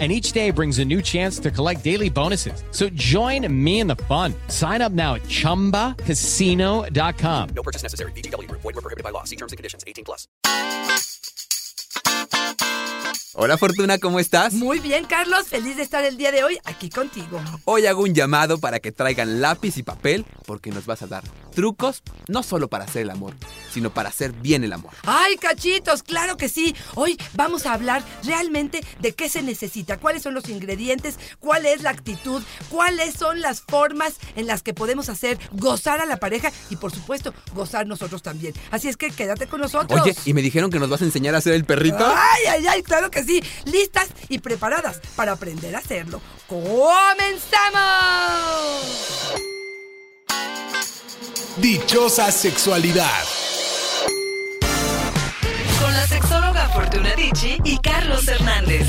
and each day brings a new chance to collect daily bonuses. So join me in the fun. Sign up now at ChumbaCasino.com. No purchase necessary. BGW. Void were prohibited by law. See terms and conditions. 18 plus. Hola Fortuna, ¿cómo estás? Muy bien, Carlos. Feliz de estar el día de hoy aquí contigo. Hoy hago un llamado para que traigan lápiz y papel porque nos vas a dar trucos no solo para hacer el amor, sino para hacer bien el amor. ¡Ay, cachitos! Claro que sí. Hoy vamos a hablar realmente de qué se necesita, cuáles son los ingredientes, cuál es la actitud, cuáles son las formas en las que podemos hacer gozar a la pareja y, por supuesto, gozar nosotros también. Así es que quédate con nosotros. Oye, y me dijeron que nos vas a enseñar a hacer el perrito. ¡Ay, ay, ay! Claro que sí. Listas y preparadas para aprender a hacerlo. ¡Comenzamos! Dichosa sexualidad. Con la sexóloga Fortuna Dicci y Carlos Hernández.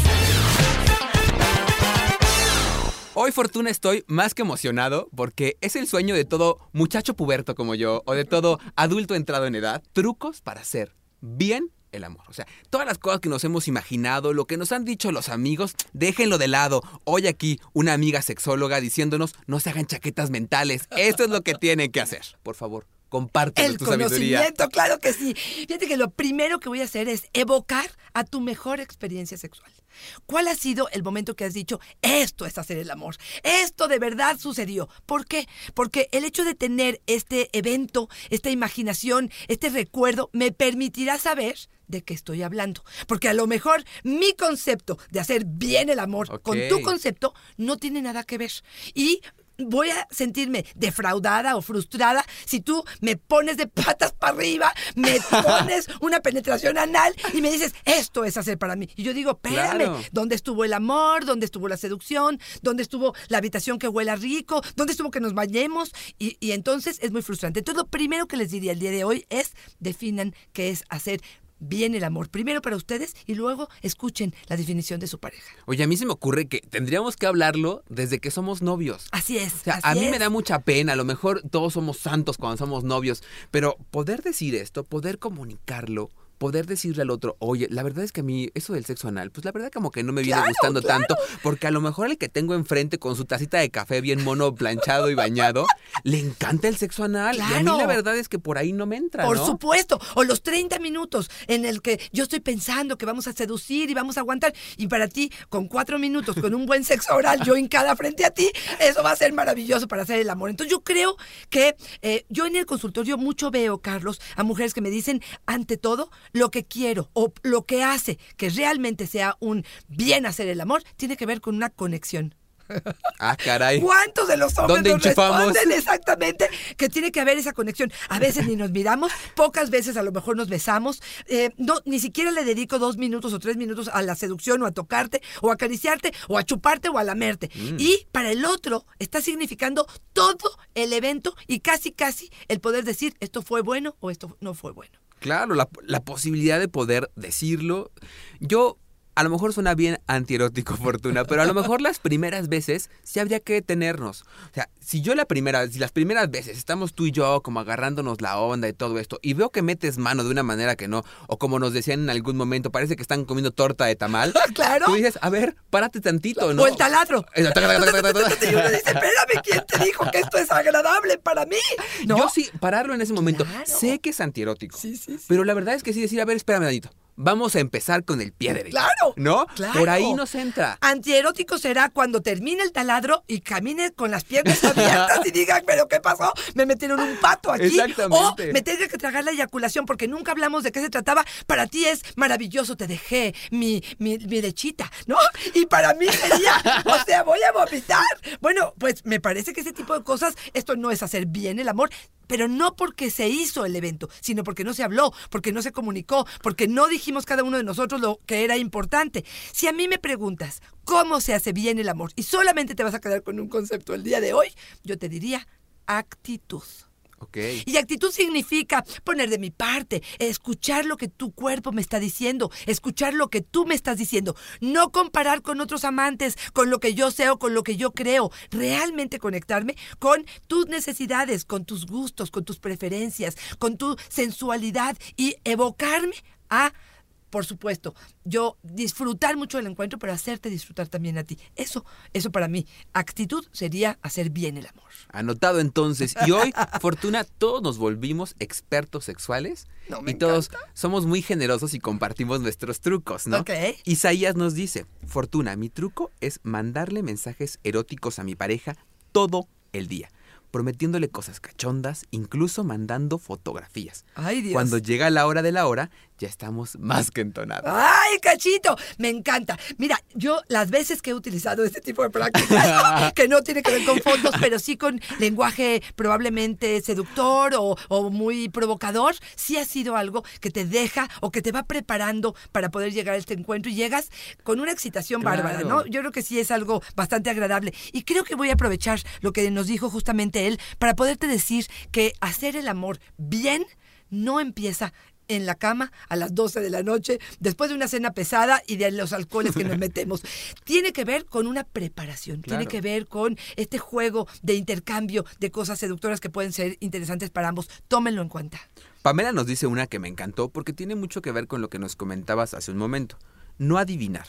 Hoy Fortuna estoy más que emocionado porque es el sueño de todo muchacho puberto como yo o de todo adulto entrado en edad. Trucos para hacer bien el amor. O sea, todas las cosas que nos hemos imaginado, lo que nos han dicho los amigos, déjenlo de lado. Hoy aquí una amiga sexóloga diciéndonos, no se hagan chaquetas mentales. Esto es lo que tienen que hacer. Por favor, compártenos El tu sabiduría. conocimiento, claro que sí. Fíjate que lo primero que voy a hacer es evocar a tu mejor experiencia sexual. ¿Cuál ha sido el momento que has dicho, esto es hacer el amor? Esto de verdad sucedió. ¿Por qué? Porque el hecho de tener este evento, esta imaginación, este recuerdo, me permitirá saber de qué estoy hablando. Porque a lo mejor mi concepto de hacer bien el amor con tu concepto no tiene nada que ver. Y voy a sentirme defraudada o frustrada si tú me pones de patas para arriba, me pones una penetración anal y me dices, esto es hacer para mí. Y yo digo, espérame, Claro. ¿dónde estuvo el amor? ¿Dónde estuvo la seducción? ¿Dónde estuvo la habitación que huela rico? ¿Dónde estuvo que nos bañemos? Y, y entonces es muy frustrante. Entonces lo primero que les diría el día de hoy es, definan qué es hacer bien el amor. Primero para ustedes y luego escuchen la definición de su pareja. Oye, a mí se me ocurre que tendríamos que hablarlo desde que somos novios. Así es. O sea, a mí me da mucha pena, a lo mejor todos somos santos cuando somos novios, pero poder decir esto, poder comunicarlo, poder decirle al otro, oye, la verdad es que a mí eso del sexo anal, pues la verdad como que no me viene Claro, gustando claro. tanto, porque a lo mejor el que tengo enfrente con su tacita de café bien mono, planchado y bañado, le encanta el sexo anal. Y a mí la verdad es que por ahí no me entra, Por ¿no? supuesto. O los 30 minutos en el que yo estoy pensando que vamos a seducir y vamos a aguantar. Y para ti, con cuatro minutos, con un buen sexo oral, yo hincada frente a ti, eso va a ser maravilloso para hacer el amor. Entonces yo creo que eh, yo en el consultorio mucho veo, Carlos, a mujeres que me dicen, ante todo, lo que quiero o lo que hace que realmente sea un bien hacer el amor, tiene que ver con una conexión. Ah, caray. ¿Cuántos de los hombres responden exactamente que tiene que haber esa conexión? A veces ni nos miramos, pocas veces a lo mejor nos besamos, eh, no, ni siquiera le dedico dos minutos o tres minutos a la seducción o a tocarte o a acariciarte o a chuparte o a lamerte. Mm. Y para el otro está significando todo el evento y casi casi el poder decir esto fue bueno o esto no fue bueno. Claro, la, posibilidad de poder decirlo. Yo, a lo mejor suena bien antierótico, Fortuna, pero a lo mejor las primeras veces sí habría que detenernos. O sea, si yo la primera, si las primeras veces estamos tú y yo como agarrándonos la onda y todo esto, y veo que metes mano de una manera que no, o como nos decían en algún momento, parece que están comiendo torta de tamal. Claro. Tú dices, a ver, párate tantito, ¿no? O el taladro. Y uno dice, espérame, ¿quién te dijo que esto es agradable para mí? ¿No? Yo sí, pararlo en ese momento. Claro. Sé que es antierótico. Sí, sí, sí. Pero la verdad es que sí decir, a ver, espérame, Danito. Vamos a empezar con el pie derecho. Claro, ¿No? claro. Por ahí nos entra. Antierótico será cuando termine el taladro y camine con las piernas abiertas y diga, pero ¿qué pasó? Me metieron un pato aquí. Exactamente. O me tenga que tragar la eyaculación porque nunca hablamos de qué se trataba. Para ti es maravilloso, te dejé mi, mi, mi lechita, ¿no? Y para mí sería, o sea, voy a vomitar. Bueno, pues me parece que ese tipo de cosas, esto no es hacer bien el amor. Pero no porque se hizo el evento, sino porque no se habló, porque no se comunicó, porque no dijimos cada uno de nosotros lo que era importante. Si a mí me preguntas cómo se hace bien el amor y solamente te vas a quedar con un concepto el día de hoy, yo te diría actitud. Y actitud significa poner de mi parte, escuchar lo que tu cuerpo me está diciendo, escuchar lo que tú me estás diciendo, no comparar con otros amantes, con lo que yo sé o con lo que yo creo, realmente conectarme con tus necesidades, con tus gustos, con tus preferencias, con tu sensualidad y evocarme a por supuesto, yo disfrutar mucho del encuentro, pero hacerte disfrutar también a ti. Eso, eso para mí, actitud sería hacer bien el amor. Anotado entonces. Y hoy, Fortuna, todos nos volvimos expertos sexuales. No, me y todos somos muy generosos y compartimos nuestros trucos, ¿no? Ok. Isaías nos dice, Fortuna, mi truco es mandarle mensajes eróticos a mi pareja todo el día, prometiéndole cosas cachondas, incluso mandando fotografías. Ay, Dios. Cuando llega la hora de la hora, ya estamos más que entonados. ¡Ay, cachito! Me encanta. Mira, yo las veces que he utilizado este tipo de prácticas, que no tiene que ver con fotos, pero sí con lenguaje probablemente seductor o, o muy provocador, sí ha sido algo que te deja o que te va preparando para poder llegar a este encuentro y llegas con una excitación Claro. bárbara, ¿no? Yo creo que sí es algo bastante agradable. Y creo que voy a aprovechar lo que nos dijo justamente él para poderte decir que hacer el amor bien no empieza en la cama a las 12 de la noche, después de una cena pesada y de los alcoholes que nos metemos. Tiene que ver con una preparación, tiene que ver con este juego de intercambio de cosas seductoras que pueden ser interesantes para ambos. Tómenlo en cuenta. Pamela nos dice una que me encantó porque tiene mucho que ver con lo que nos comentabas hace un momento. No adivinar.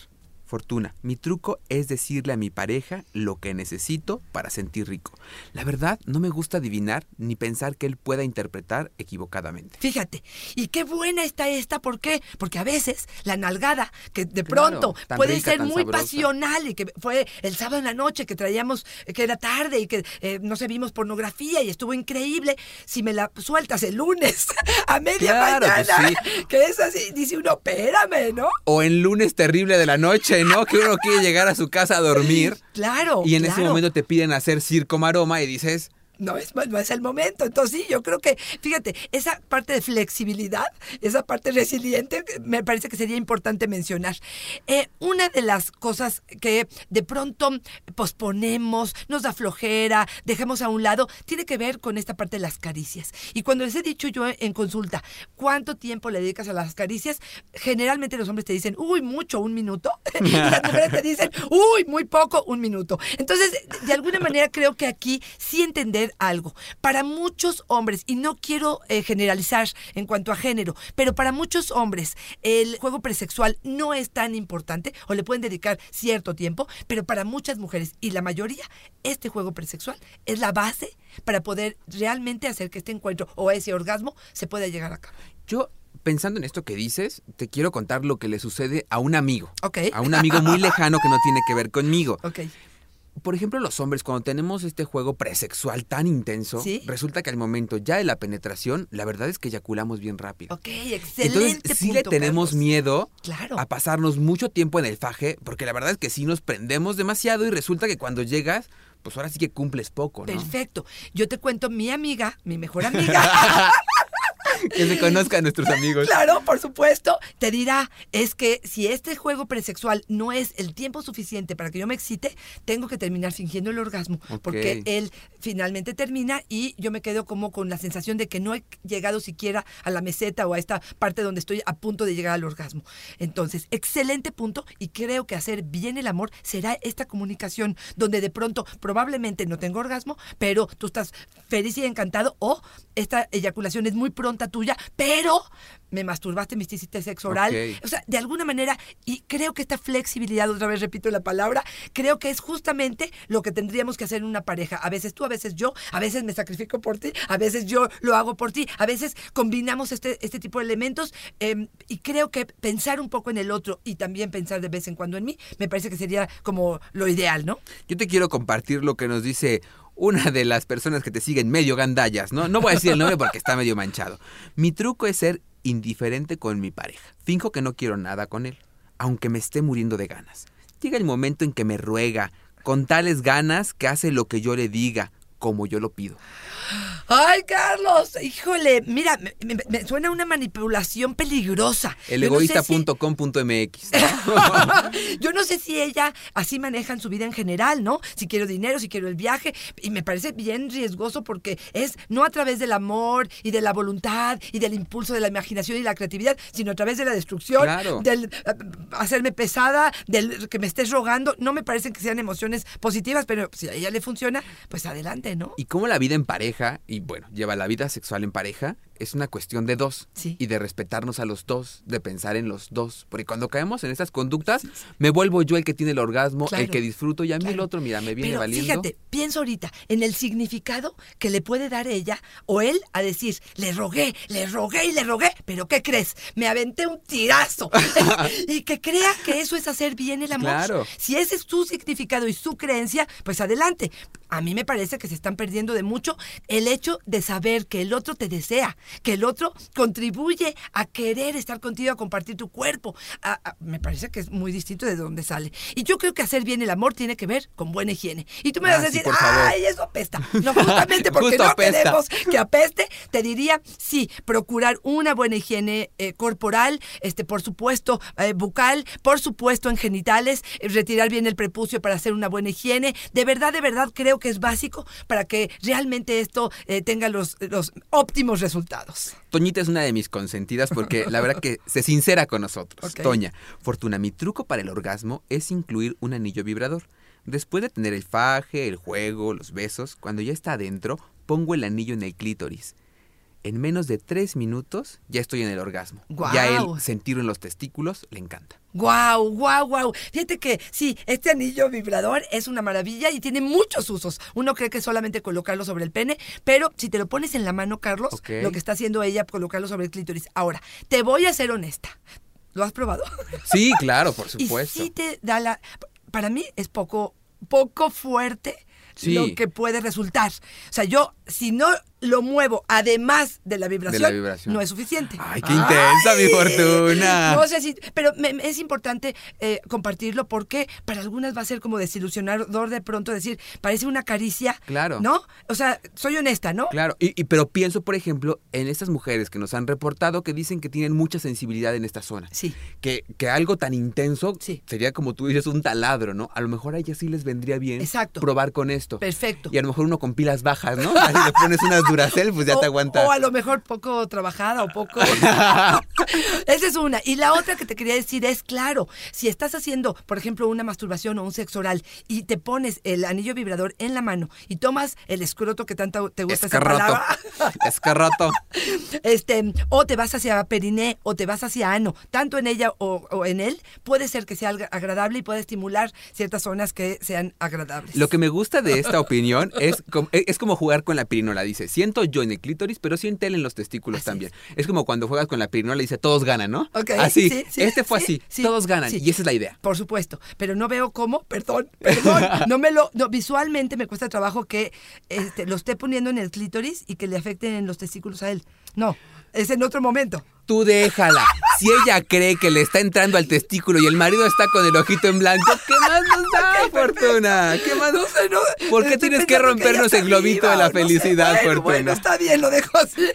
Fortuna, mi truco es decirle a mi pareja lo que necesito para sentir rico. La verdad, no me gusta adivinar ni pensar que él pueda interpretar equivocadamente. Fíjate, y qué buena está esta, ¿por qué? Porque a veces la nalgada, que de Claro, pronto puede rica, ser muy sabrosa. pasional y que fue el sábado en la noche que traíamos, que era tarde y que eh, no sé, vimos pornografía y estuvo increíble. Si me la sueltas el lunes a media Claro, mañana, que es así, dice uno, espérame, ¿no? O en lunes terrible de la noche, ¿no? Que uno quiere llegar a su casa a dormir Claro. y en ese momento te piden hacer circo maroma y dices, No es, no es el momento. Entonces, sí, yo creo que, fíjate, esa parte de flexibilidad, esa parte resiliente, me parece que sería importante mencionar. Eh, una de las cosas que de pronto posponemos, nos da flojera, dejemos a un lado, tiene que ver con esta parte de las caricias. Y cuando les he dicho yo en consulta, ¿cuánto tiempo le dedicas a las caricias? Generalmente los hombres te dicen, uy, mucho, un minuto. y las mujeres te dicen, uy, muy poco, un minuto. Entonces, de alguna manera creo que aquí sí entender algo. Para muchos hombres, y no quiero eh, generalizar en cuanto a género, pero para muchos hombres el juego presexual no es tan importante o le pueden dedicar cierto tiempo, pero para muchas mujeres y la mayoría, este juego presexual es la base para poder realmente hacer que este encuentro o ese orgasmo se pueda llegar a cabo. yo pensando en esto que dices, te quiero contar lo que le sucede a un amigo. Ok. A un amigo muy lejano que no tiene que ver conmigo. Ok. Por ejemplo, los hombres, cuando tenemos este juego presexual tan intenso, Sí. resulta que al momento ya de la penetración, la verdad es que eyaculamos bien rápido. Ok, excelente. Entonces, sí le tenemos Carlos. miedo Claro. a pasarnos mucho tiempo en el faje, porque la verdad es que sí nos prendemos demasiado y resulta que cuando llegas, pues ahora sí que cumples poco, ¿no? Perfecto. Yo te cuento mi amiga, mi mejor amiga. Que se conozcan nuestros amigos. Claro, por supuesto. Te dirá, es que si este juego presexual no es el tiempo suficiente para que yo me excite, tengo que terminar fingiendo el orgasmo. Porque él finalmente termina y yo me quedo como con la sensación de que no he llegado siquiera a la meseta o a esta parte donde estoy a punto de llegar al orgasmo. Entonces, excelente punto y creo que hacer bien el amor será esta comunicación donde de pronto probablemente no tengo orgasmo, pero tú estás feliz y encantado o esta eyaculación es muy pronta tuya, pero me masturbaste, me hiciste sexo oral. O sea, de alguna manera, y creo que esta flexibilidad, otra vez repito la palabra, creo que es justamente lo que tendríamos que hacer en una pareja. A veces tú, a veces yo, a veces me sacrifico por ti, a veces yo lo hago por ti, a veces combinamos este, este tipo de elementos eh, y creo que pensar un poco en el otro y también pensar de vez en cuando en mí, me parece que sería como lo ideal, ¿no? Yo te quiero compartir lo que nos dice una de las personas que te siguen medio gandallas, ¿no? No voy a decir el nombre porque está medio manchado. Mi truco es ser indiferente con mi pareja. Finjo que no quiero nada con él, aunque me esté muriendo de ganas. Llega el momento en que me ruega, con tales ganas que hace lo que yo le diga, como yo lo pido. Ay, Carlos, híjole, mira, me, me- me suena una manipulación peligrosa. Yo no sé si- Elegoísta.com.mx. Yo no sé si ella así manejan su vida en general, ¿no? Si quiero dinero, si quiero el viaje. Y me parece bien riesgoso porque es no a través del amor y de la voluntad y del impulso de la imaginación y la creatividad, sino a través de la destrucción, Claro. del eh, hacerme pesada, del que me estés rogando. No me parecen que sean emociones positivas, pero si a ella le funciona, pues adelante, Y cómo la vida en pareja, y bueno, lleva la vida sexual en pareja, es una cuestión de dos. Sí. Y de respetarnos a los dos, de pensar en los dos. Porque cuando caemos en estas conductas, me vuelvo yo el que tiene el orgasmo, Claro. el que disfruto, y a mí el otro, mira, me viene Pero valiendo. fíjate, pienso ahorita en el significado que le puede dar ella o él a decir, le rogué, le rogué y le rogué, pero ¿qué crees? Me aventé un tirazo. y que crea que eso es hacer bien el amor. Claro. Si ese es su significado y su creencia, pues adelante. A mí me parece que se están perdiendo de mucho el hecho de saber que el otro te desea, que el otro contribuye a querer estar contigo, a compartir tu cuerpo. A- a- me parece que es muy distinto de dónde sale. Y yo creo que hacer bien el amor tiene que ver con buena higiene. Y tú me Ah, vas a decir, ay, eso apesta. No, justamente porque Justo no apesta. queremos que apeste, te diría, sí, procurar una buena higiene eh, corporal, este, por supuesto, eh, bucal, por supuesto, en genitales, eh, retirar bien el prepucio para hacer una buena higiene. De verdad, de verdad, creo que es básico para que realmente esto tenga los, los óptimos resultados. Toñita es una de mis consentidas porque la verdad que se sincera con nosotros. Toña, Fortuna, mi truco para el orgasmo es incluir un anillo vibrador. Después de tener el faje, el juego, los besos, cuando ya está adentro, pongo el anillo en el clítoris. En menos de tres minutos ya estoy en el orgasmo. ¡Guau! Ya él sentirlo en los testículos le encanta. Guau, guau, guau. Fíjate que sí, este anillo vibrador es una maravilla y tiene muchos usos. Uno cree que es solamente colocarlo sobre el pene, pero si te lo pones en la mano, Carlos, lo que está haciendo ella, colocarlo sobre el clítoris. Ahora, te voy a ser honesta. ¿Lo has probado? Sí, claro, por Y supuesto. sí te da la... Para mí es poco, poco fuerte Sí. lo que puede resultar. O sea, yo, si no lo muevo además de la vibración, vibración. no es suficiente. Ay, qué intensa, mi Fortuna. No sé si... Pero me- me- es importante eh, compartirlo porque para algunas va a ser como desilusionador de pronto decir, parece una caricia. Claro. ¿No? O sea, soy honesta, ¿no? Claro, y, y- pero pienso, por ejemplo, en estas mujeres que nos han reportado que dicen que tienen mucha sensibilidad en esta zona. Sí. Que, que algo tan intenso Sí. sería como tú dices, un taladro, ¿no? A lo mejor a ellas sí les vendría bien Exacto. probar con esto. Perfecto. Y a lo mejor uno con pilas bajas, ¿no? Le pones unas Duracell, pues ya o, te aguanta. o a lo mejor poco trabajada o poco. Esa es una. Y la otra que te quería decir es, claro, si estás haciendo, por ejemplo, una masturbación o un sexo oral y te pones el anillo vibrador en la mano y tomas el escroto que tanto te gusta esa Escarroto. palabra, Escarroto. este, o te vas hacia periné o te vas hacia ano, tanto en ella o, o en él, puede ser que sea agradable y puede estimular ciertas zonas que sean agradables. Lo que me gusta de esta opinión es como, es como jugar con la pirinola. Dice, siento yo en el clítoris, pero siente él en los testículos Así también. Es. como cuando juegas con la pirinola y dice, todos ganan, ¿no? Ok, así. sí, sí, este fue sí, así. sí, todos ganan. Y esa es la idea. Por supuesto, pero no veo cómo, perdón, perdón, no me lo, no, visualmente me cuesta trabajo que este, lo esté poniendo en el clítoris y que le afecten en los testículos a él. No, es en otro momento. Tú déjala. Si ella cree que le está entrando al testículo y el marido está con el ojito en blanco, ¿qué más nos da, Fortuna? ¿Qué más? No sé, no. ¿Por qué estoy tienes que rompernos el globito de la sé. felicidad, Bueno, Fortuna? Bueno, está bien, lo dejo así.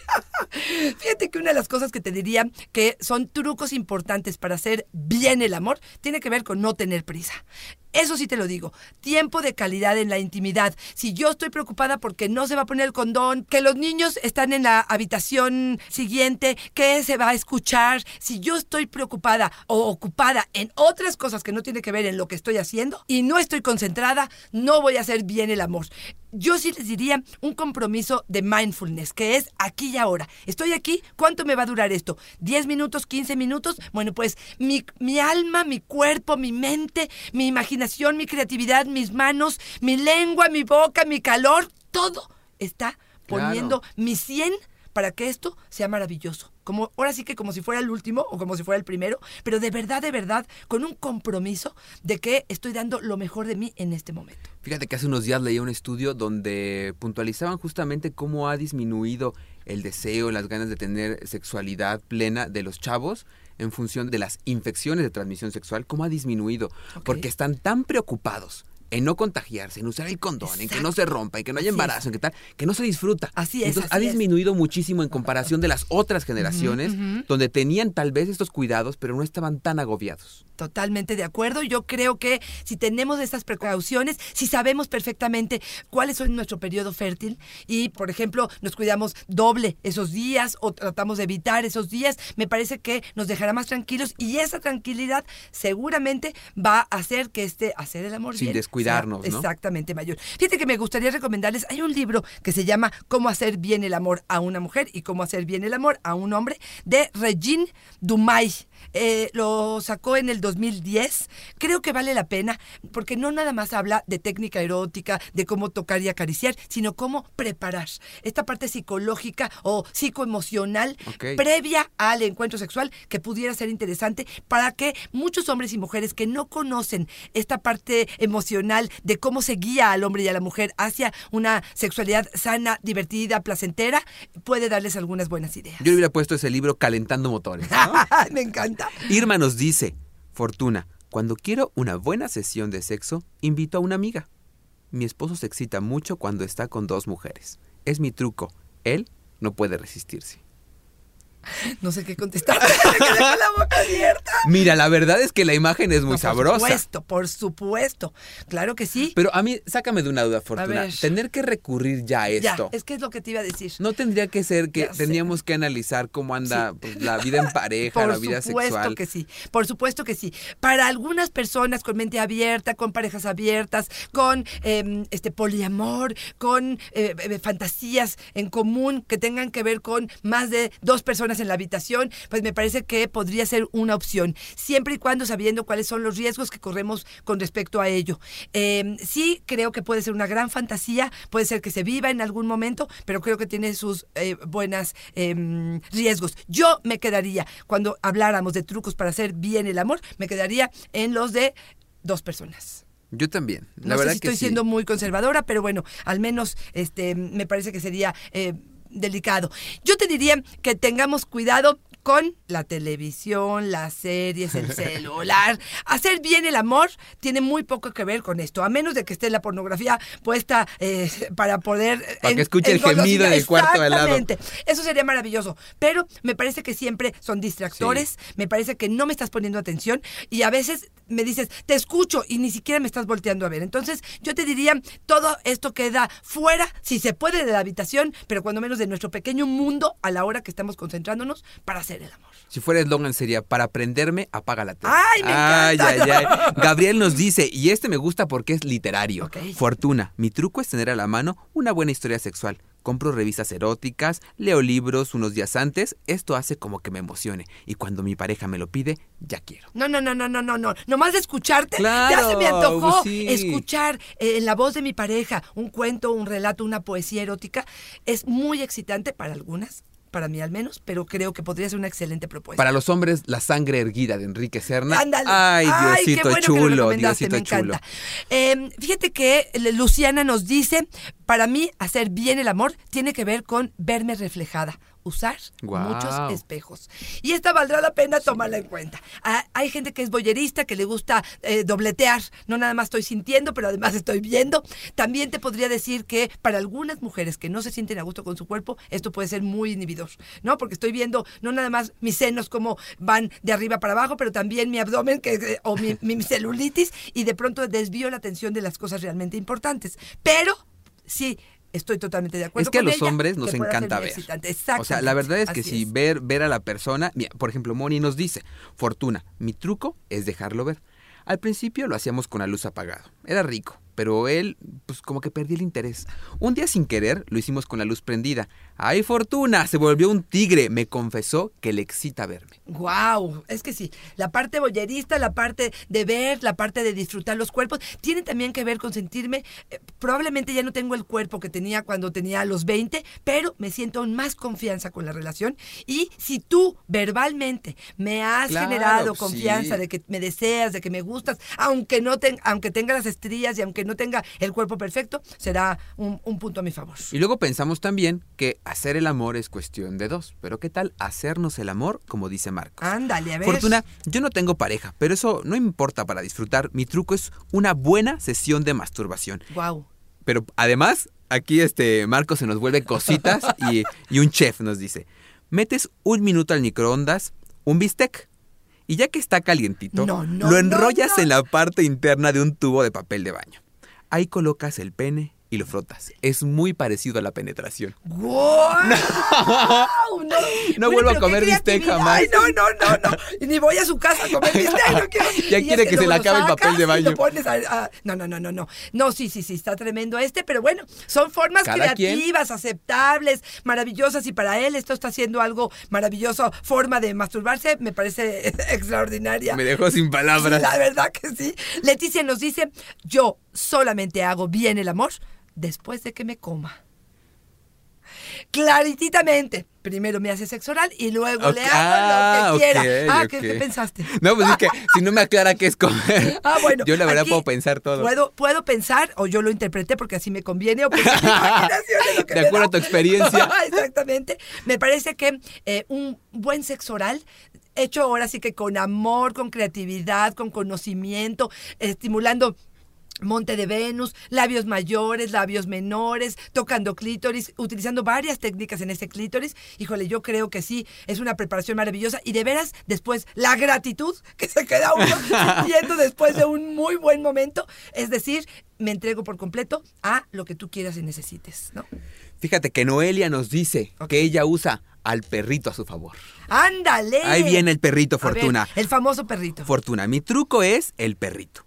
Fíjate que una de las cosas que te diría que son trucos importantes para hacer bien el amor tiene que ver con no tener prisa. Eso sí te lo digo. Tiempo de calidad en la intimidad. Si yo estoy preocupada porque no se va a poner el condón, que los niños están en la habitación siguiente, que se va a escuchar, si yo estoy preocupada o ocupada en otras cosas que no tiene que ver en lo que estoy haciendo y no estoy concentrada, no voy a hacer bien el amor. Yo sí les diría un compromiso de mindfulness, que es aquí y ahora. Estoy aquí, ¿cuánto me va a durar esto? ¿10 minutos, 15 minutos? Bueno, pues mi, mi alma, mi cuerpo, mi mente, mi imaginación, mi creatividad, mis manos, mi lengua, mi boca, mi calor, todo está Claro. poniendo mi 100 para que esto sea maravilloso. Como, ahora sí que como si fuera el último o como si fuera el primero, pero de verdad, de verdad, con un compromiso de que estoy dando lo mejor de mí en este momento. Fíjate que hace unos días leí un estudio donde puntualizaban justamente cómo ha disminuido el deseo, las ganas de tener sexualidad plena de los chavos en función de las infecciones de transmisión sexual, cómo ha disminuido, porque están tan preocupados en no contagiarse, en usar el condón, en que no se rompa, en que no haya es. embarazo, en que tal, que no se disfruta. Así es, Entonces, así ha es. disminuido muchísimo en comparación de las otras generaciones, donde tenían tal vez estos cuidados, pero no estaban tan agobiados. Totalmente de acuerdo. Yo creo que si tenemos estas precauciones, si sabemos perfectamente cuáles son nuestro periodo fértil y, por ejemplo, nos cuidamos doble esos días o tratamos de evitar esos días, me parece que nos dejará más tranquilos y esa tranquilidad seguramente va a hacer que este hacer el amor Sin bien sea ¿no? Exactamente, mayor. Fíjate que me gustaría recomendarles, hay un libro que se llama Cómo hacer bien el amor a una mujer y cómo hacer bien el amor a un hombre de Regine Dumay. Eh, lo sacó en el 2010. Creo que vale la pena porque no nada más habla de técnica erótica, de cómo tocar y acariciar, sino cómo preparar esta parte psicológica o psicoemocional Ok. previa al encuentro sexual que pudiera ser interesante para que muchos hombres y mujeres que no conocen esta parte emocional de cómo se guía al hombre y a la mujer hacia una sexualidad sana, divertida, placentera, puede darles algunas buenas ideas. Yo le hubiera puesto ese libro calentando motores. ¿no? Me encanta. Irma nos dice, Fortuna, cuando quiero una buena sesión de sexo, invito a una amiga. Mi esposo se excita mucho cuando está con dos mujeres. Es mi truco. Él no puede resistirse. No sé qué contestar. Me quedé con la boca abierta. Mira, la verdad es que la imagen es muy No, sabrosa. Por supuesto, por supuesto. Claro que sí. Pero a mí, sácame de una duda, Fortuna. Tener que recurrir ya a ya, esto. es que es lo que te iba a decir. No tendría que ser que Ya sé. teníamos que analizar cómo anda Sí. pues, la vida en pareja, Por la vida supuesto sexual. que sí, por supuesto que sí. Para algunas personas con mente abierta, con parejas abiertas, con eh, este poliamor, con eh, eh, fantasías en común que tengan que ver con más de dos personas en la habitación, pues me parece que podría ser una opción, siempre y cuando sabiendo cuáles son los riesgos que corremos con respecto a ello. Eh, sí, creo que puede ser una gran fantasía, puede ser que se viva en algún momento, pero creo que tiene sus eh, buenas em, riesgos. Yo me quedaría, cuando habláramos de trucos para hacer bien el amor, me quedaría en los de dos personas. Yo también. La no verdad sé si que estoy sí. siendo muy conservadora, pero bueno, al menos este, me parece que sería eh, delicado. Yo te diría que tengamos cuidado con la televisión, las series, el celular. Hacer bien el amor tiene muy poco que ver con esto, a menos de que esté la pornografía puesta eh, para poder... Para que escuche el gemido en el cuarto de al lado. Eso sería maravilloso. Pero me parece que siempre son distractores, me parece que no me estás poniendo atención y a veces me dices, te escucho y ni siquiera me estás volteando a ver. Entonces yo te diría, todo esto queda fuera, si se puede, de la habitación, pero cuando menos de nuestro pequeño mundo a la hora que estamos concentrándonos para hacer el amor. Si fuera eslogan sería, para aprenderme, apaga la tele. ¡Ay, me encanta! Ay, ay, ay. Gabriel nos dice, y este me gusta porque es literario. Fortuna, mi truco es tener a la mano una buena historia sexual. Compro revistas eróticas, leo libros unos días antes, esto hace como que me emocione. Y cuando mi pareja me lo pide, ya quiero. No, no, no, no, no, no, no. Nomás de escucharte, Claro, ya se me antojó sí. escuchar eh, en la voz de mi pareja un cuento, un relato, una poesía erótica. Es muy excitante para algunas, para mí al menos, pero creo que podría ser una excelente propuesta. Para los hombres, la sangre erguida de Enrique Serna. Ándale. Ay, qué Diosito bueno que lo chulo, Diosito me chulo. encanta. Eh, fíjate que le- Luciana nos dice, para mí hacer bien el amor tiene que ver con verme reflejada, usar muchos espejos. Y esta valdrá la pena tomarla en cuenta. Ah, hay gente que es boyerista, que le gusta eh, dobletear, no nada más estoy sintiendo, pero además estoy viendo. También te podría decir que para algunas mujeres que no se sienten a gusto con su cuerpo, esto puede ser muy inhibidor, ¿no? Porque estoy viendo no nada más mis senos como van de arriba para abajo, pero también mi abdomen que, eh, o mi, mi celulitis y de pronto desvío la atención de las cosas realmente importantes. Pero sí, estoy totalmente de acuerdo Es que a los ella, hombres nos encanta ver. O sea, la verdad es que si es. ver, ver a la persona, mira, por ejemplo, Moni nos dice, Fortuna, mi truco es dejarlo ver. Al principio lo hacíamos con la luz apagada. Era rico, pero él, pues como que perdí el interés. Un día sin querer lo hicimos con la luz prendida. ¡Ay, Fortuna! Se volvió un tigre. Me confesó que le excita verme. Wow, es que sí, la parte boyerista, la parte de ver, la parte de disfrutar los cuerpos, tiene también que ver con sentirme, eh, probablemente ya no tengo el cuerpo que tenía cuando tenía los 20, pero me siento en más confianza con la relación y si tú verbalmente me has Claro, generado sí. confianza de que me deseas, de que me gustas, aunque no ten- aunque tenga las estrías y aunque aunque no tenga el cuerpo perfecto, será un, un punto a mi favor. Y luego pensamos también que hacer el amor es cuestión de dos. Pero ¿qué tal hacernos el amor, como dice Marcos? Ándale, a ver. Fortuna, yo no tengo pareja, pero eso no importa para disfrutar. Mi truco es una buena sesión de masturbación. Wow. Pero además, aquí este Marcos se nos vuelve cositas y, y un chef nos dice, metes un minuto al microondas, un bistec, y ya que está calientito, No, no, lo enrollas no. en la parte interna de un tubo de papel de baño. Ahí colocas el pene y lo frotas. Es muy parecido a la penetración. ¡Wow! No, No Bueno, vuelvo a comer bistec jamás. Ay, no, no, no, no. Ni voy a su casa a comer bistec. No quiero. Ya Y quiere es que se le acabe el papel de baño. a- a- No, no, no, no, no. No, sí, sí, sí, está tremendo este, pero bueno, son formas Cada quien. creativas, aceptables, maravillosas y para él esto está haciendo algo maravilloso. Forma de masturbarse me parece extraordinaria. Me dejó sin palabras. La verdad que sí. Leticia nos dice, yo solamente hago bien el amor después de que me coma. Clarititamente. Primero me hace sexo oral y luego le hago ah, lo que quiera. ok, ah. ¿qué, qué pensaste? No, pues es que si no me aclara qué es comer. Ah, bueno. Yo la verdad puedo pensar todo. Puedo, puedo pensar, o yo lo interpreté porque así me conviene, o porque mi imaginación es lo que De me acuerdo da. a tu experiencia. Exactamente. Me parece que eh, un buen sexo oral hecho ahora sí que con amor, con creatividad, con conocimiento, estimulando Monte de Venus, labios mayores, labios menores, tocando clítoris, utilizando varias técnicas en ese clítoris. Híjole, yo creo que sí, es una preparación maravillosa. Y de veras, después, la gratitud que se queda uno sintiendo después de un muy buen momento. Es decir, me entrego por completo a lo que tú quieras y necesites, ¿no? Fíjate que Noelia nos dice que ella usa al perrito a su favor. ¡Ándale! Ahí viene el perrito, ver, Fortuna. el famoso perrito. Fortuna, mi truco es el perrito.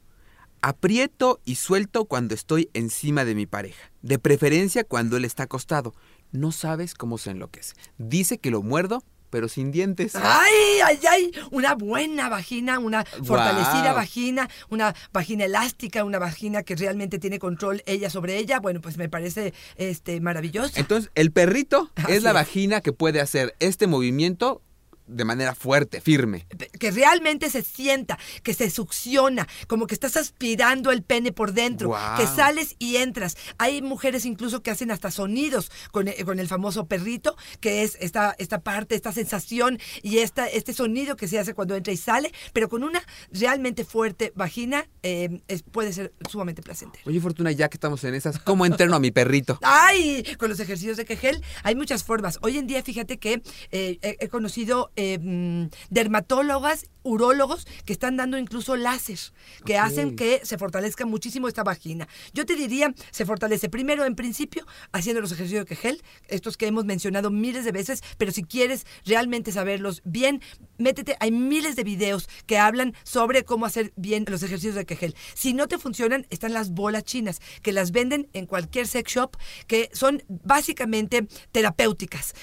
Aprieto y suelto cuando estoy encima de mi pareja, de preferencia cuando él está acostado. No sabes cómo se enloquece. Dice que lo muerdo, pero sin dientes. ¡Ay, ay, ay! Una buena vagina, una fortalecida vagina, una vagina elástica, una vagina que realmente tiene control ella sobre ella. Bueno, pues me parece este maravilloso. Entonces, el perrito Así es la vagina que puede hacer este movimiento de manera fuerte, firme. que realmente se sienta, que se succiona, como que estás aspirando el pene por dentro, que sales y entras. Hay mujeres incluso que hacen hasta sonidos con, el- con el famoso perrito, que es esta, esta parte, esta sensación y esta, este sonido que se hace cuando entra y sale, pero con una realmente fuerte vagina eh, es- puede ser sumamente placentero. Oye, Fortuna, ya que estamos en esas, ¿cómo entreno a mi perrito? ¡Ay! Con los ejercicios de Kegel hay muchas formas. Hoy en día, fíjate que eh, he, he conocido eh, dermatólogas, urólogos, que están dando incluso láser, que hacen que se fortalezca muchísimo esta vagina. Yo te diría, se fortalece primero, en principio, haciendo los ejercicios de Kegel, estos que hemos mencionado miles de veces, pero si quieres realmente saberlos bien, métete, hay miles de videos que hablan sobre cómo hacer bien los ejercicios de Kegel. Si no te funcionan, están las bolas chinas, que las venden en cualquier sex shop, que son básicamente terapéuticas.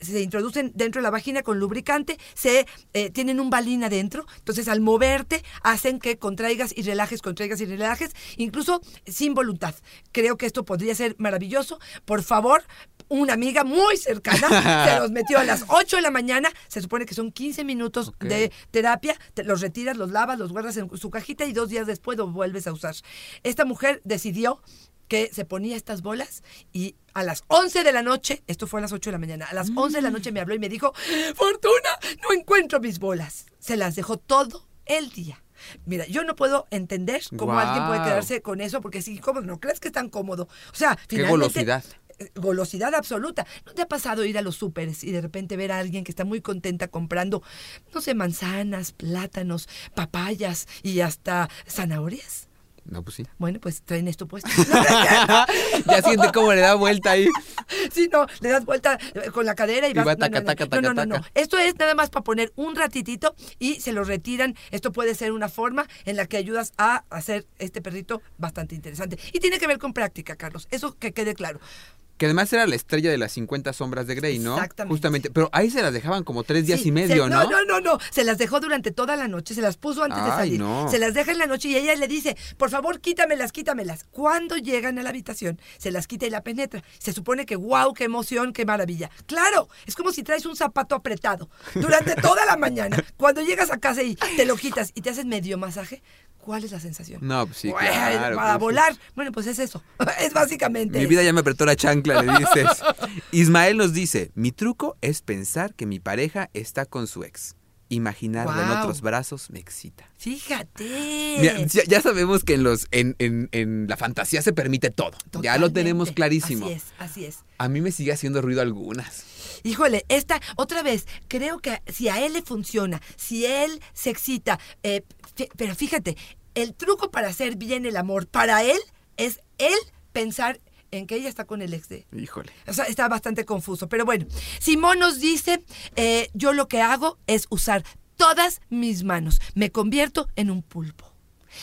Se introducen dentro de la vagina con lubricante, se eh, tienen un balín adentro, entonces al moverte hacen que contraigas y relajes, contraigas y relajes, incluso sin voluntad. Creo que esto podría ser maravilloso. Por favor, una amiga muy cercana se los metió a las 8 de la mañana, se supone que son 15 minutos de terapia, te los retiras, los lavas, los guardas en su cajita y dos días después los vuelves a usar. Esta mujer decidió que se ponía estas bolas y a las 11 de la noche, esto fue a las 8 de la mañana, a las 11 de la noche me habló y me dijo, Fortuna, no encuentro mis bolas. Se las dejó todo el día. Mira, yo no puedo entender cómo alguien puede quedarse con eso porque es incómodo. ¿No crees que es tan cómodo? O sea, Qué finalmente... golosidad. eh, Golosidad absoluta. ¿No te ha pasado ir a los súperes y de repente ver a alguien que está muy contenta comprando, no sé, manzanas, plátanos, papayas y hasta zanahorias? No, pues sí. Bueno, pues traen esto puesto. ya siente cómo le da vuelta ahí. Sí, no, le das vuelta eh, con la cadera y, vas. va no, no, no. Esto es nada más para poner un ratitito y se lo retiran. Esto puede ser una forma en la que ayudas a hacer este perrito bastante interesante. Y tiene que ver con práctica, Carlos. Eso que quede claro. Que además era la estrella de las 50 sombras de Grey, ¿no? Exactamente. Justamente. Pero ahí se las dejaban como tres días Sí, y medio, se- ¿no? No, no, no, no. Se las dejó durante toda la noche, se las puso antes de salir. no. Se las deja en la noche y ella le dice, por favor, quítamelas, quítamelas. Cuando llegan a la habitación, se las quita y la penetra. Se supone que, wow, qué emoción, qué maravilla. Claro, es como si traes un zapato apretado durante toda la mañana. Cuando llegas a casa y te lo quitas y te haces medio masaje, ¿Cuál es la sensación? No, pues sí, claro. Para pues, volar. Bueno, pues es eso. es básicamente. Mi vida ya me apretó la chancla, le dices. Ismael nos dice, mi truco es pensar que mi pareja está con su ex. Imaginarla en Guau. otros brazos me excita. Fíjate. Mira, ya, ya sabemos que en los en, en- en la fantasía se permite todo. Ya lo tenemos clarísimo. Así es, así es. A mí me sigue haciendo ruido algunas. Híjole, esta, otra vez, creo que si a él le funciona, si él se excita, eh, pero fíjate, el truco para hacer bien el amor para él es él pensar en que ella está con el ex de. Híjole. O sea, está bastante confuso. Pero bueno, Simón nos dice, eh, yo lo que hago es usar todas mis manos. Me convierto en un pulpo.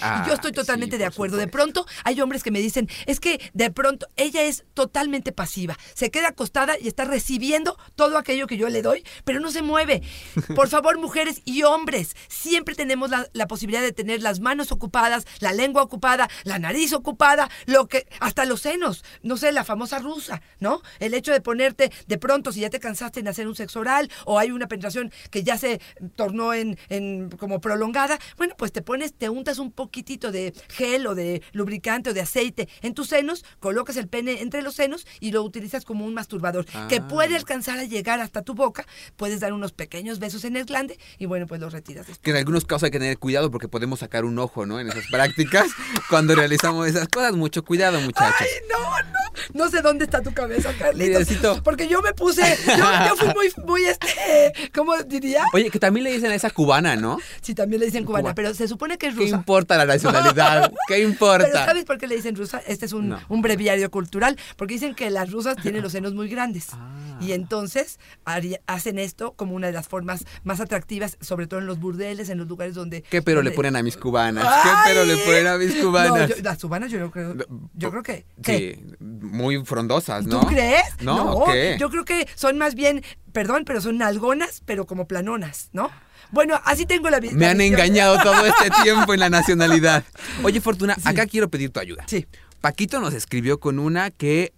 Y yo estoy Ay, totalmente sí, de acuerdo. De pronto hay hombres que me dicen, es que de pronto ella es totalmente pasiva. Se queda acostada y está recibiendo todo aquello que yo le doy, pero no se mueve. Por favor, mujeres y hombres, siempre tenemos la, la posibilidad de tener las manos ocupadas, la lengua ocupada, la nariz ocupada, lo que, hasta los senos. No sé, la famosa rusa, ¿no? El hecho de ponerte de pronto, si ya te cansaste en hacer un sexo oral o hay una penetración que ya se tornó en, en como prolongada, bueno, pues te pones, te untas un poquitito de gel o de lubricante o de aceite en tus senos, colocas el pene entre los senos y lo utilizas como un masturbador que Ah. puede alcanzar a llegar hasta tu boca, puedes dar unos pequeños besos en el glande y bueno, pues los retiras después. Que en algunos casos hay que tener cuidado porque podemos sacar un ojo, ¿no? En esas prácticas. Cuando realizamos esas cosas, mucho cuidado, muchachos. Ay, no, no. No sé dónde está tu cabeza, Carlitos. Necesito- Porque yo me puse, yo, yo fui muy, muy, este, ¿cómo diría? Oye, que también le dicen a esa cubana, ¿no? Sí, también le dicen cubana, pero se supone que es ¿Qué rusa. Importa la nacionalidad? ¿Qué Pero importa? ¿sabes por qué le dicen rusa? Este es un, No. un breviario cultural, porque dicen que las rusas tienen los senos muy grandes. Ah. Y entonces haría- hacen esto como una de las formas más atractivas, sobre todo en los burdeles, en los lugares donde... ¿Qué pero le ponen a mis cubanas? ¿Qué pero le ponen a mis cubanas? No, yo- las cubanas yo no creo... Yo creo que... ¿qué? Sí, muy frondosas, ¿no? ¿Tú crees? No, ¿qué? yo creo que son más bien, perdón, pero son algonas, pero como planonas, ¿no? Bueno, así tengo la vi- Me han engañado todo este tiempo en la nacionalidad. Oye, Fortuna, acá quiero pedir tu ayuda. Sí. Paquito nos escribió con una que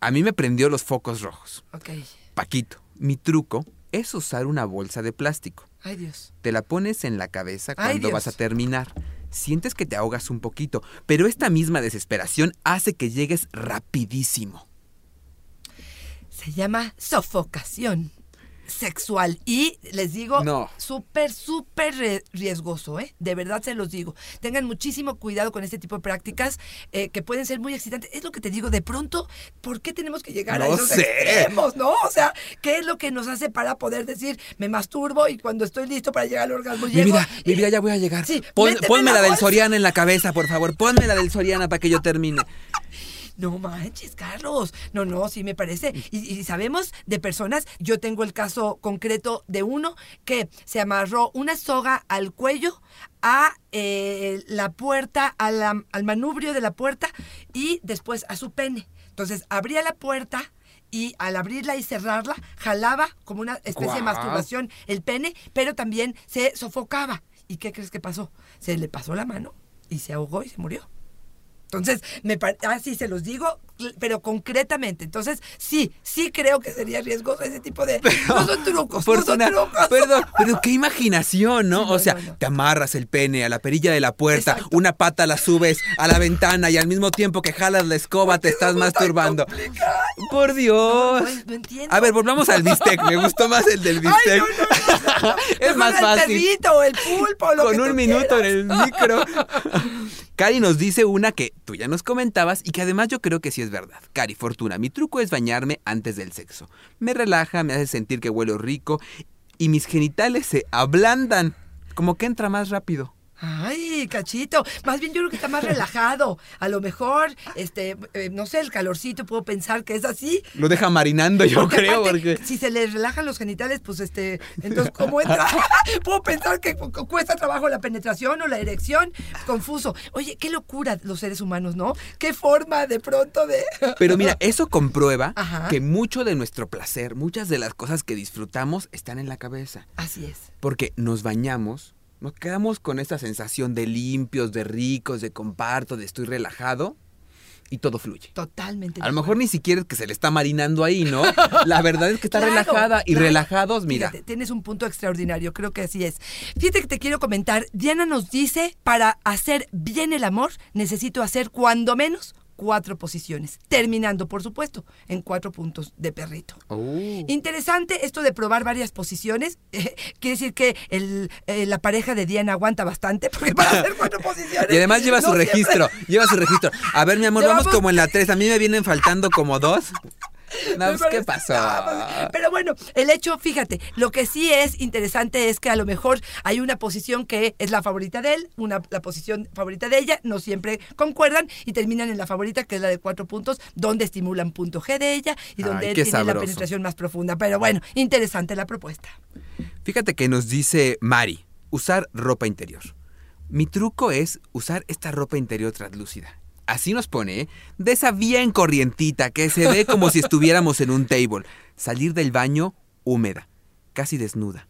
a mí me prendió los focos rojos. Ok. Paquito, mi truco es usar una bolsa de plástico. Ay, Dios. Te la pones en la cabeza cuando vas a terminar. Sientes que te ahogas un poquito, pero esta misma desesperación hace que llegues rapidísimo. Se llama sofocación sexual y les digo, No. súper, súper riesgoso, ¿eh? De verdad se los digo. Tengan muchísimo cuidado con este tipo de prácticas eh, que pueden ser muy excitantes. Es lo que te digo, de pronto, ¿por qué tenemos que llegar a esos sé. extremos, no? O sea, ¿qué es lo que nos hace para poder decir, me masturbo y cuando estoy listo para llegar al orgasmo Mi llego? vida, mi y- vida, ya voy a llegar. Sí, Pon- ponme la la del. Soriana en la cabeza, por favor. Ponme la del Soriana para que yo termine. No manches, Carlos. No, no, sí me parece. Y, y sabemos de personas, yo tengo el caso concreto de uno que se amarró una soga al cuello, a eh, la puerta, a la- al manubrio de la puerta y después a su pene. Entonces abría la puerta y al abrirla y cerrarla, jalaba como una especie de masturbación el pene, pero también se sofocaba. ¿Y qué crees que pasó? Se le pasó la mano y se ahogó y se murió. Entonces, me así se los digo, pero concretamente. Entonces, sí, sí creo que sería riesgoso ese tipo de... no son trucos, no son trucos. perdón, pero qué imaginación, ¿no? Sí, no, o sea, no, no. te amarras el pene a la perilla de la puerta, Exacto. una pata la subes a la ventana y al mismo tiempo que jalas la escoba te estás masturbando. Por Dios. No entiendo. A ver, volvamos al bistec. Me gustó más el del bistec. es más el fácil. perrito el pulpo, lo que Con tú un minuto en el micro. Cari nos dice una que tú ya nos comentabas y que además yo creo que sí es verdad. Cari, Fortuna, mi truco es bañarme antes del sexo. Me relaja, me hace sentir que huelo rico y mis genitales se ablandan. Como que entra más rápido. Ay, cachito. Más bien yo creo que está más relajado. A lo mejor, este, eh, no sé, el calorcito, puedo pensar que es así. Lo deja marinando, yo Porque creo, aparte, porque... Si se le relajan los genitales, pues este. Entonces, ¿cómo entra? Puedo pensar que cu- cu- cuesta trabajo la penetración o la erección. Confuso. Oye, qué locura los seres humanos, ¿no? Qué forma de pronto de. Pero mira, eso comprueba Ajá. que mucho de nuestro placer, muchas de las cosas que disfrutamos están en la cabeza. Así es. Porque nos bañamos, nos quedamos con esta sensación de limpios, de ricos, de comparto, de estoy relajado. y todo fluye. Totalmente. A lo mejor ni siquiera es que se le está marinando ahí, ¿no? La verdad es que está Claro, relajada y claro. relajados, mira. Fíjate, tienes un punto extraordinario, creo que así es. Fíjate que te quiero comentar, Diana nos dice, para hacer bien el amor, necesito hacer cuando menos cuatro posiciones, terminando, por supuesto, en cuatro puntos de perrito. Oh. Interesante esto de probar varias posiciones. quiere decir que el, eh, la pareja de Diana aguanta bastante, porque para hacer cuatro posiciones. Y además lleva no su siempre- registro, lleva su registro. A ver, mi amor, vamos Llevamos- como en la 3. A mí me vienen faltando como dos. No, pues, ¿qué pasó? Pero bueno, el hecho, fíjate, lo que sí es interesante es que a lo mejor hay una posición que es la favorita de él, una, la posición favorita de ella, no siempre concuerdan y terminan en la favorita, que es la de cuatro puntos, donde estimulan punto G de ella y donde Ay, él tiene la penetración más profunda. Pero bueno, interesante la propuesta. Fíjate que nos dice Mari, usar ropa interior. Mi truco es usar esta ropa interior translúcida. Así nos pone, ¿eh? De esa bien corrientita que se ve como si estuviéramos en un table. Salir del baño húmeda, casi desnuda.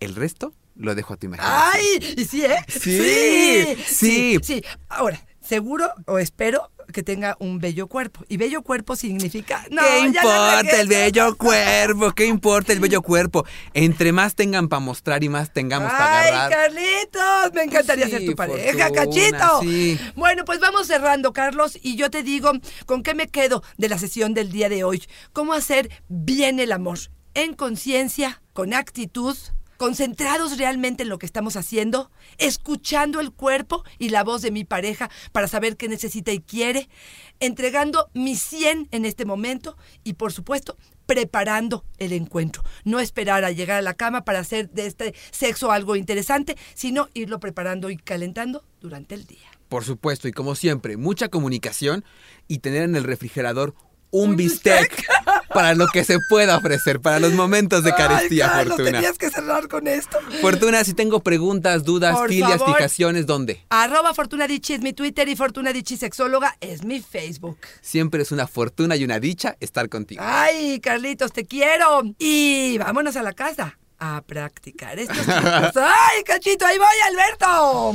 El resto lo dejo a tu imaginación. ¡Ay! ¿Y sí, eh? Sí, sí. sí, sí. Ahora, seguro o espero que tenga un bello cuerpo. Y bello cuerpo significa... No, ¿Qué importa el bello cuerpo? ¿Qué importa el bello cuerpo? Entre más tengan para mostrar y más tengamos para ¡Ay, agarrar. Carlitos! Me encantaría Sí, ser tu pareja, Fortuna, cachito. sí. Bueno, pues vamos cerrando, Carlos, y yo te digo con qué me quedo de la sesión del día de hoy. Cómo hacer bien el amor. En conciencia, con actitud, concentrados realmente en lo que estamos haciendo, escuchando el cuerpo y la voz de mi pareja para saber qué necesita y quiere, entregando mi 100 en este momento y por supuesto preparando el encuentro. No esperar a llegar a la cama para hacer de este sexo algo interesante, sino irlo preparando y calentando durante el día. Por supuesto, y como siempre, mucha comunicación y tener en el refrigerador un, Un bistec, bistec. Para lo que se pueda ofrecer, para los momentos de carestía, Ay, Carlos, Fortuna. tenías que cerrar con esto. Fortuna, si tengo preguntas, dudas, Por filias, favor. fijaciones, ¿dónde? Arroba Fortuna Dichi es mi Twitter y Fortuna Dichi Sexóloga es mi Facebook. Siempre es una fortuna y una dicha estar contigo. Ay, Carlitos, te quiero. Y vámonos a la casa a practicar estos trucos. Ay, cachito, ahí voy, Alberto.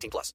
18 plus.